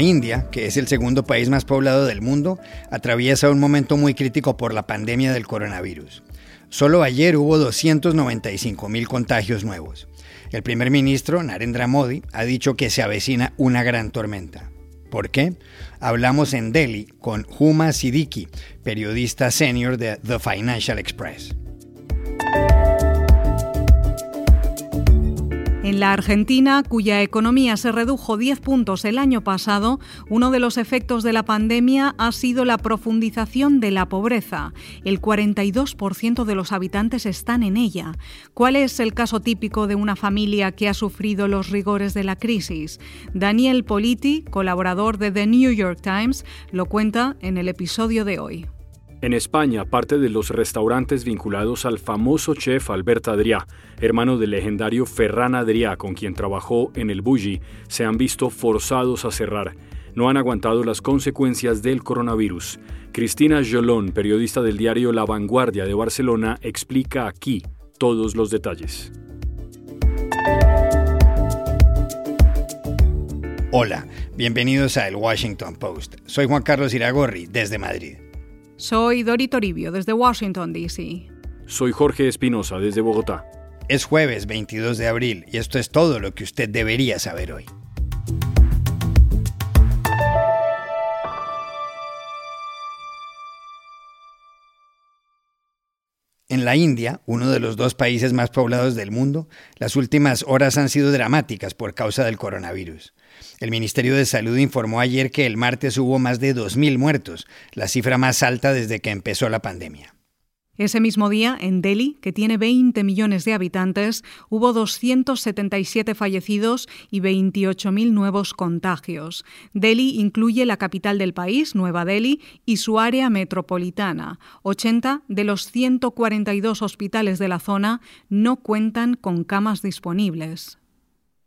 India, que es el segundo país más poblado del mundo, atraviesa un momento muy crítico por la pandemia del coronavirus. Solo ayer hubo 295 mil contagios nuevos. El primer ministro, Narendra Modi, ha dicho que se avecina una gran tormenta. ¿Por qué? Hablamos en Delhi con Huma Siddiqui, periodista senior de The Financial Express. En la Argentina, cuya economía se redujo 10 puntos el año pasado, uno de los efectos de la pandemia ha sido la profundización de la pobreza. El 42% de los habitantes están en ella. ¿Cuál es el caso típico de una familia que ha sufrido los rigores de la crisis? Daniel Politi, colaborador de The New York Times, lo cuenta en el episodio de hoy. En España, parte de los restaurantes vinculados al famoso chef Albert Adrià, hermano del legendario Ferran Adrià, con quien trabajó en el Bulli, se han visto forzados a cerrar. No han aguantado las consecuencias del coronavirus. Cristina Jolón, periodista del diario La Vanguardia de Barcelona, explica aquí todos los detalles. Hola, bienvenidos a El Washington Post. Soy Juan Carlos Iragorri, desde Madrid. Soy Dori Toribio, desde Washington, D.C. Soy Jorge Espinosa, desde Bogotá. Es jueves 22 de abril y esto es todo lo que usted debería saber hoy. En la India, uno de los dos países más poblados del mundo, las últimas horas han sido dramáticas por causa del coronavirus. El Ministerio de Salud informó ayer que el martes hubo más de 2.000 muertos, la cifra más alta desde que empezó la pandemia. Ese mismo día, en Delhi, que tiene 20 millones de habitantes, hubo 277 fallecidos y 28.000 nuevos contagios. Delhi incluye la capital del país, Nueva Delhi, y su área metropolitana. 80 de los 142 hospitales de la zona no cuentan con camas disponibles.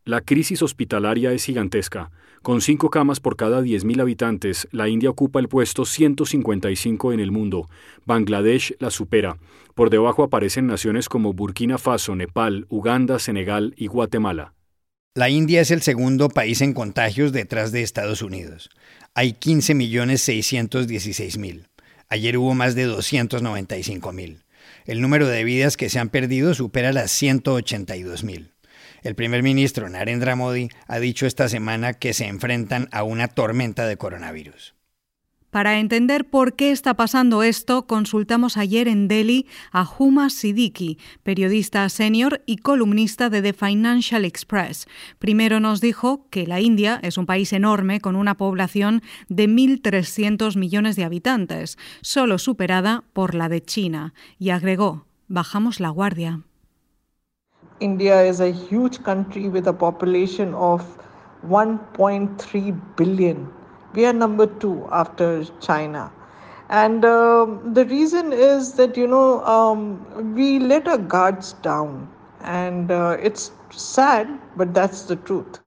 La crisis hospitalaria es gigantesca. Con cinco camas por cada 10.000 habitantes, la India ocupa el puesto 155 en el mundo. Bangladesh la supera. Por debajo aparecen naciones como Burkina Faso, Nepal, Uganda, Senegal y Guatemala. La India es el segundo país en contagios detrás de Estados Unidos. Hay 15.616.000. Ayer hubo más de 295.000. El número de vidas que se han perdido supera las 182.000. El primer ministro Narendra Modi ha dicho esta semana que se enfrentan a una tormenta de coronavirus. Para entender por qué está pasando esto, consultamos ayer en Delhi a Huma Siddiqui, periodista senior y columnista de The Financial Express. Primero nos dijo que la India es un país enorme con una población de 1.300 millones de habitantes, solo superada por la de China, y agregó, bajamos la guardia. India is a huge country with a population of 1.3 billion. We are number two after China. And uh, the reason is that, you know, um, we let our guards down. And uh, it's sad, but that's the truth.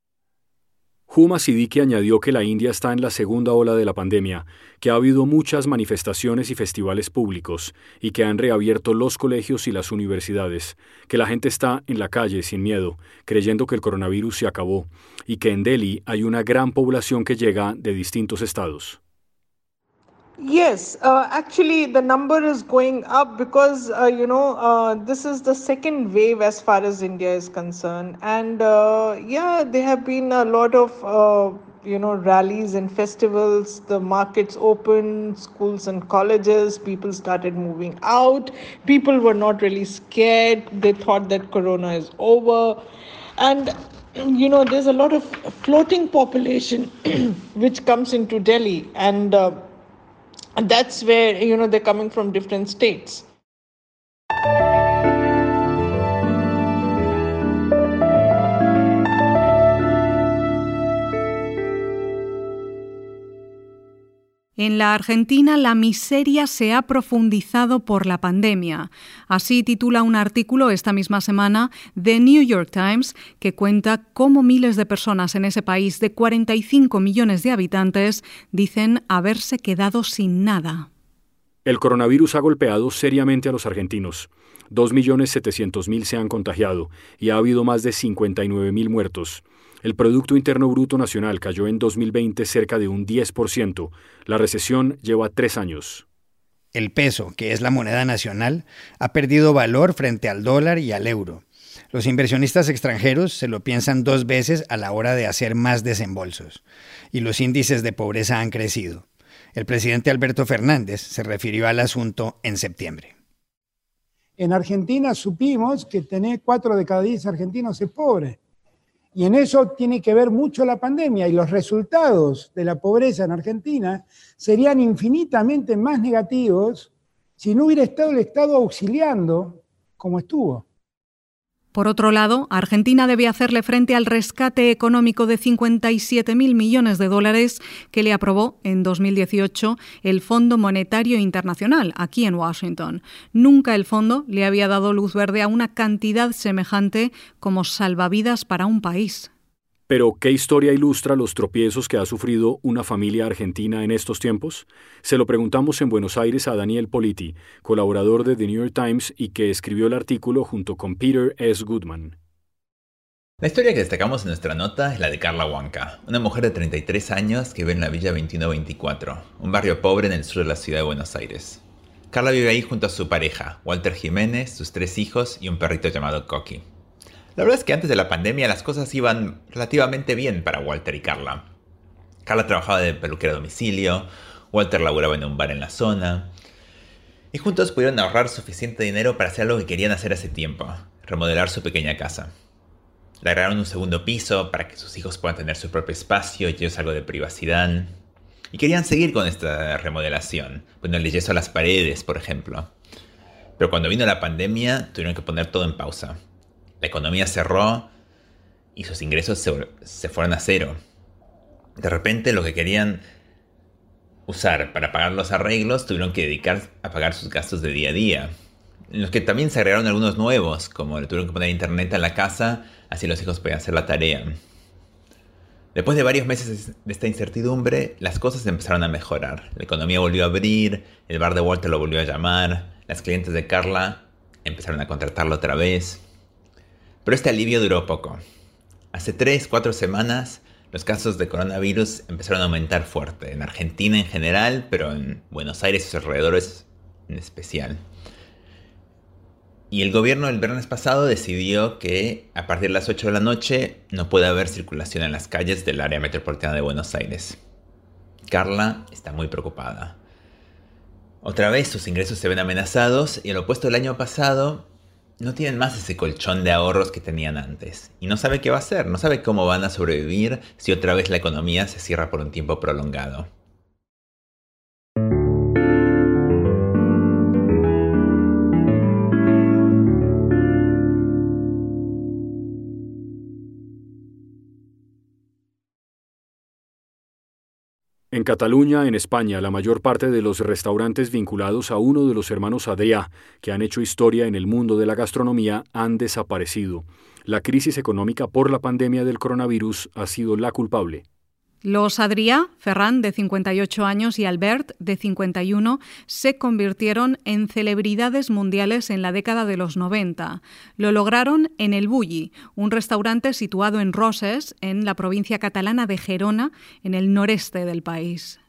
Huma Siddiqui añadió que la India está en la segunda ola de la pandemia, que ha habido muchas manifestaciones y festivales públicos y que han reabierto los colegios y las universidades, que la gente está en la calle sin miedo, creyendo que el coronavirus se acabó y que en Delhi hay una gran población que llega de distintos estados. Yes, uh, actually, the number is going up because uh, you know uh, this is the second wave as far as India is concerned, and uh, yeah, there have been a lot of uh, you know rallies and festivals. The markets opened, schools and colleges. People started moving out. People were not really scared. They thought that Corona is over, and you know there's a lot of floating population which comes into Delhi and uh, and that's where you know they're coming from different states En la Argentina la miseria se ha profundizado por la pandemia. Así titula un artículo esta misma semana The New York Times que cuenta cómo miles de personas en ese país de 45 millones de habitantes dicen haberse quedado sin nada. El coronavirus ha golpeado seriamente a los argentinos. 2.700.000 se han contagiado y ha habido más de 59.000 muertos. El Producto Interno Bruto Nacional cayó en 2020 cerca de un 10%. La recesión lleva tres años. El peso, que es la moneda nacional, ha perdido valor frente al dólar y al euro. Los inversionistas extranjeros se lo piensan dos veces a la hora de hacer más desembolsos, y los índices de pobreza han crecido. El presidente Alberto Fernández se refirió al asunto en septiembre. En Argentina supimos que tener cuatro de cada diez argentinos es pobre. Y en eso tiene que ver mucho la pandemia y los resultados de la pobreza en Argentina serían infinitamente más negativos si no hubiera estado el Estado auxiliando como estuvo. Por otro lado, Argentina debe hacerle frente al rescate económico de 57.000 millones de dólares que le aprobó en 2018 el Fondo Monetario Internacional aquí en Washington. Nunca el fondo le había dado luz verde a una cantidad semejante como salvavidas para un país. Pero, ¿qué historia ilustra los tropiezos que ha sufrido una familia argentina en estos tiempos? Se lo preguntamos en Buenos Aires a Daniel Politi, colaborador de The New York Times y que escribió el artículo junto con Peter S. Goodman. La historia que destacamos en nuestra nota es la de Carla Huanca, una mujer de 33 años que vive en la Villa 2124, un barrio pobre en el sur de la ciudad de Buenos Aires. Carla vive ahí junto a su pareja, Walter Jiménez, sus tres hijos y un perrito llamado Coqui. La verdad es que antes de la pandemia las cosas iban relativamente bien para Walter y Carla. Carla trabajaba de peluquera a domicilio, Walter laboraba en un bar en la zona, y juntos pudieron ahorrar suficiente dinero para hacer lo que querían hacer hace tiempo, remodelar su pequeña casa. Le agregaron un segundo piso para que sus hijos puedan tener su propio espacio y ellos algo de privacidad. Y querían seguir con esta remodelación, poniéndole yeso a las paredes, por ejemplo. Pero cuando vino la pandemia, tuvieron que poner todo en pausa. La economía cerró y sus ingresos se, fueron a cero. De repente lo que querían usar para pagar los arreglos tuvieron que dedicar a pagar sus gastos de día a día. En los que también se agregaron algunos nuevos, como le tuvieron que poner internet a la casa, así los hijos podían hacer la tarea. Después de varios meses de esta incertidumbre, las cosas empezaron a mejorar. La economía volvió a abrir, el bar de Walter lo volvió a llamar, las clientes de Carla empezaron a contratarlo otra vez. Pero este alivio duró poco. Hace 3, 4 semanas los casos de coronavirus empezaron a aumentar fuerte, en Argentina en general, pero en Buenos Aires y sus alrededores en especial. Y el gobierno el viernes pasado decidió que a partir de las 8 de la noche no puede haber circulación en las calles del área metropolitana de Buenos Aires. Carla está muy preocupada. Otra vez sus ingresos se ven amenazados y al opuesto del año pasado, no tienen más ese colchón de ahorros que tenían antes. Y no sabe qué va a hacer, no sabe cómo van a sobrevivir si otra vez la economía se cierra por un tiempo prolongado. En Cataluña, en España, la mayor parte de los restaurantes vinculados a uno de los hermanos Adrià, que han hecho historia en el mundo de la gastronomía, han desaparecido. La crisis económica por la pandemia del coronavirus ha sido la culpable. Los Adrià, Ferran, de 58 años, y Albert, de 51, se convirtieron en celebridades mundiales en la década de los 90. Lo lograron en El Bulli, un restaurante situado en Roses, en la provincia catalana de Gerona, en el noreste del país.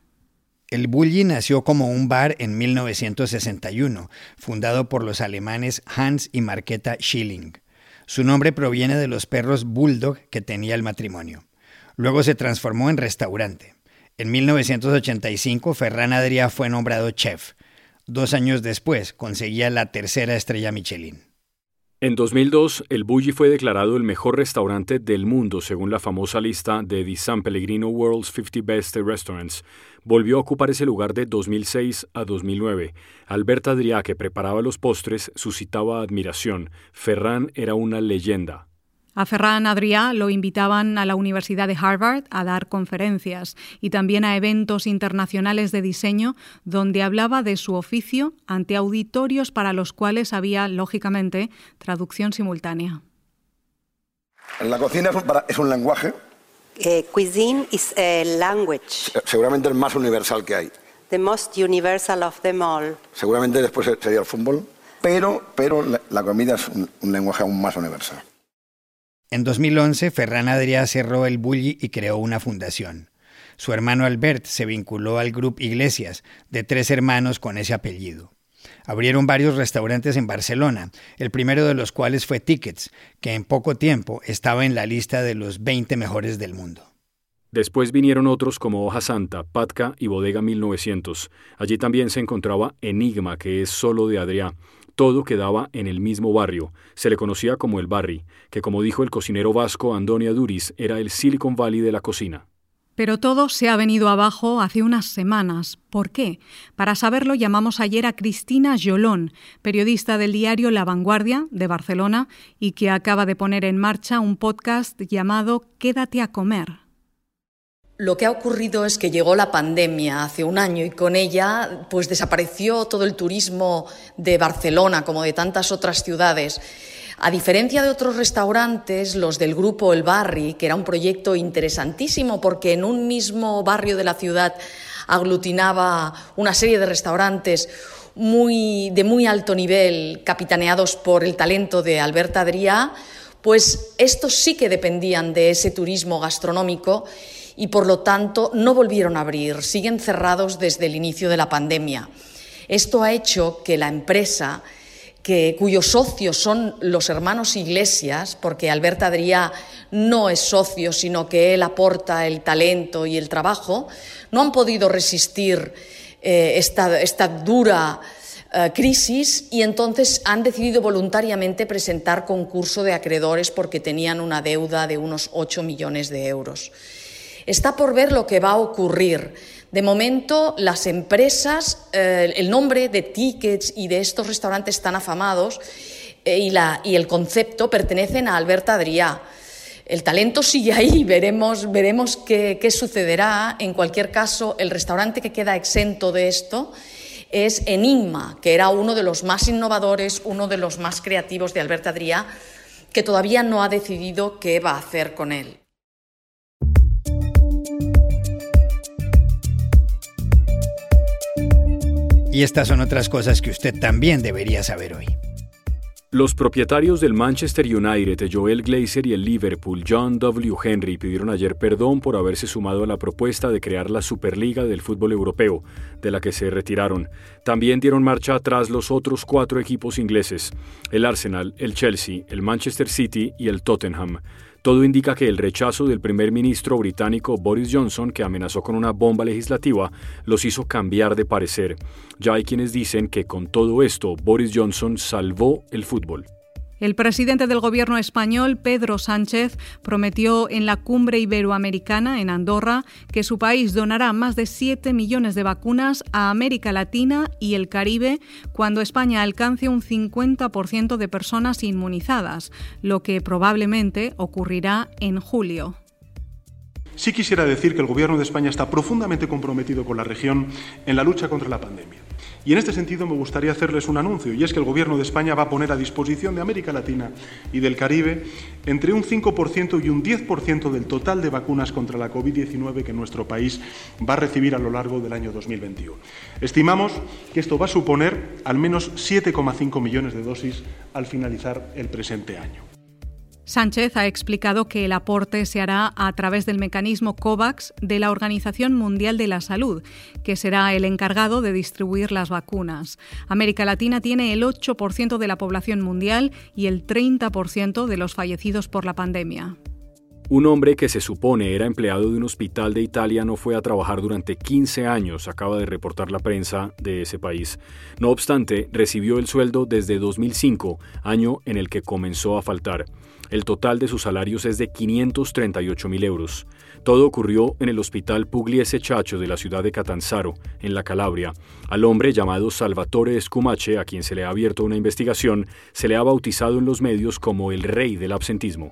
El Bulli nació como un bar en 1961, fundado por los alemanes Hans y Marqueta Schilling. Su nombre proviene de los perros bulldog que tenía el matrimonio. Luego se transformó en restaurante. En 1985, Ferran Adrià fue nombrado chef. Dos años después, conseguía la tercera estrella Michelin. En 2002, el Bulli fue declarado el mejor restaurante del mundo según la famosa lista de The San Pellegrino World's 50 Best Restaurants. Volvió a ocupar ese lugar de 2006 a 2009. Alberta Adrià, que preparaba los postres, suscitaba admiración. Ferran era una leyenda. A Ferran Adrià lo invitaban a la Universidad de Harvard a dar conferencias y también a eventos internacionales de diseño donde hablaba de su oficio ante auditorios para los cuales había, lógicamente, traducción simultánea. La cocina es un, lenguaje. Eh, cuisine is a language. Seguramente el más universal que hay. The most universal of them all. Seguramente después sería el fútbol. pero, pero la, comida es un, lenguaje aún más universal. En 2011, Ferran Adrià cerró el Bulli y creó una fundación. Su hermano Albert se vinculó al Grupo Iglesias, de tres hermanos con ese apellido. Abrieron varios restaurantes en Barcelona, el primero de los cuales fue Tickets, que en poco tiempo estaba en la lista de los 20 mejores del mundo. Después vinieron otros como Hoja Santa, Patka y Bodega 1900. Allí también se encontraba Enigma, que es solo de Adrià. Todo quedaba en el mismo barrio. Se le conocía como el Barri, que como dijo el cocinero vasco Andonia Duris, era el Silicon Valley de la cocina. Pero todo se ha venido abajo hace unas semanas. ¿Por qué? Para saberlo llamamos ayer a Cristina Jolón, periodista del diario La Vanguardia de Barcelona y que acaba de poner en marcha un podcast llamado Quédate a comer. Lo que ha ocurrido es que llegó la pandemia hace un año y con ella pues desapareció todo el turismo de Barcelona como de tantas otras ciudades. A diferencia de otros restaurantes, los del grupo El Barri, que era un proyecto interesantísimo porque en un mismo barrio de la ciudad aglutinaba una serie de restaurantes de muy alto nivel, capitaneados por el talento de Alberta Adrià, pues estos sí que dependían de ese turismo gastronómico y por lo tanto no volvieron a abrir, siguen cerrados desde el inicio de la pandemia. Esto ha hecho que la empresa cuyos socios son los hermanos Iglesias, porque Alberta Adrià no es socio, sino que él aporta el talento y el trabajo, no han podido resistir eh, esta, dura eh, crisis y entonces han decidido voluntariamente presentar concurso de acreedores porque tenían una deuda de unos 8 millones de euros. Está por ver lo que va a ocurrir. De momento, las empresas, eh, el nombre de tickets y de estos restaurantes tan afamados eh, y, el concepto pertenecen a Alberta Adrià. El talento sigue ahí, veremos, veremos qué, qué sucederá. En cualquier caso, el restaurante que queda exento de esto es Enigma, que era uno de los más innovadores, uno de los más creativos de Alberta Adrià, que todavía no ha decidido qué va a hacer con él. Y estas son otras cosas que usted también debería saber hoy. Los propietarios del Manchester United, Joel Glazer y el Liverpool, John W. Henry, pidieron ayer perdón por haberse sumado a la propuesta de crear la Superliga del fútbol europeo, de la que se retiraron. También dieron marcha atrás los otros cuatro equipos ingleses, el Arsenal, el Chelsea, el Manchester City y el Tottenham. Todo indica que el rechazo del primer ministro británico Boris Johnson, que amenazó con una bomba legislativa, los hizo cambiar de parecer. Ya hay quienes dicen que con todo esto Boris Johnson salvó el fútbol. El presidente del gobierno español, Pedro Sánchez, prometió en la cumbre iberoamericana en Andorra que su país donará más de 7 millones de vacunas a América Latina y el Caribe cuando España alcance un 50% de personas inmunizadas, lo que probablemente ocurrirá en julio. Sí quisiera decir que el Gobierno de España está profundamente comprometido con la región en la lucha contra la pandemia. Y en este sentido me gustaría hacerles un anuncio, y es que el Gobierno de España va a poner a disposición de América Latina y del Caribe entre un 5% y un 10% del total de vacunas contra la COVID-19 que nuestro país va a recibir a lo largo del año 2021. Estimamos que esto va a suponer al menos 7,5 millones de dosis al finalizar el presente año. Sánchez ha explicado que el aporte se hará a través del mecanismo COVAX de la Organización Mundial de la Salud, que será el encargado de distribuir las vacunas. América Latina tiene el 8% de la población mundial y el 30% de los fallecidos por la pandemia. Un hombre que se supone era empleado de un hospital de Italia no fue a trabajar durante 15 años, acaba de reportar la prensa de ese país. No obstante, recibió el sueldo desde 2005, año en el que comenzó a faltar. El total de sus salarios es de 538 mil euros. Todo ocurrió en el hospital Pugliese Chacho de la ciudad de Catanzaro, en la Calabria. Al hombre llamado Salvatore Scumache, a quien se le ha abierto una investigación, se le ha bautizado en los medios como el rey del absentismo.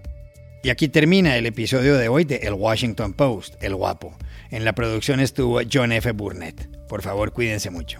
Y aquí termina el episodio de hoy de El Washington Post, El Guapo. En la producción estuvo John F. Burnett. Por favor, cuídense mucho.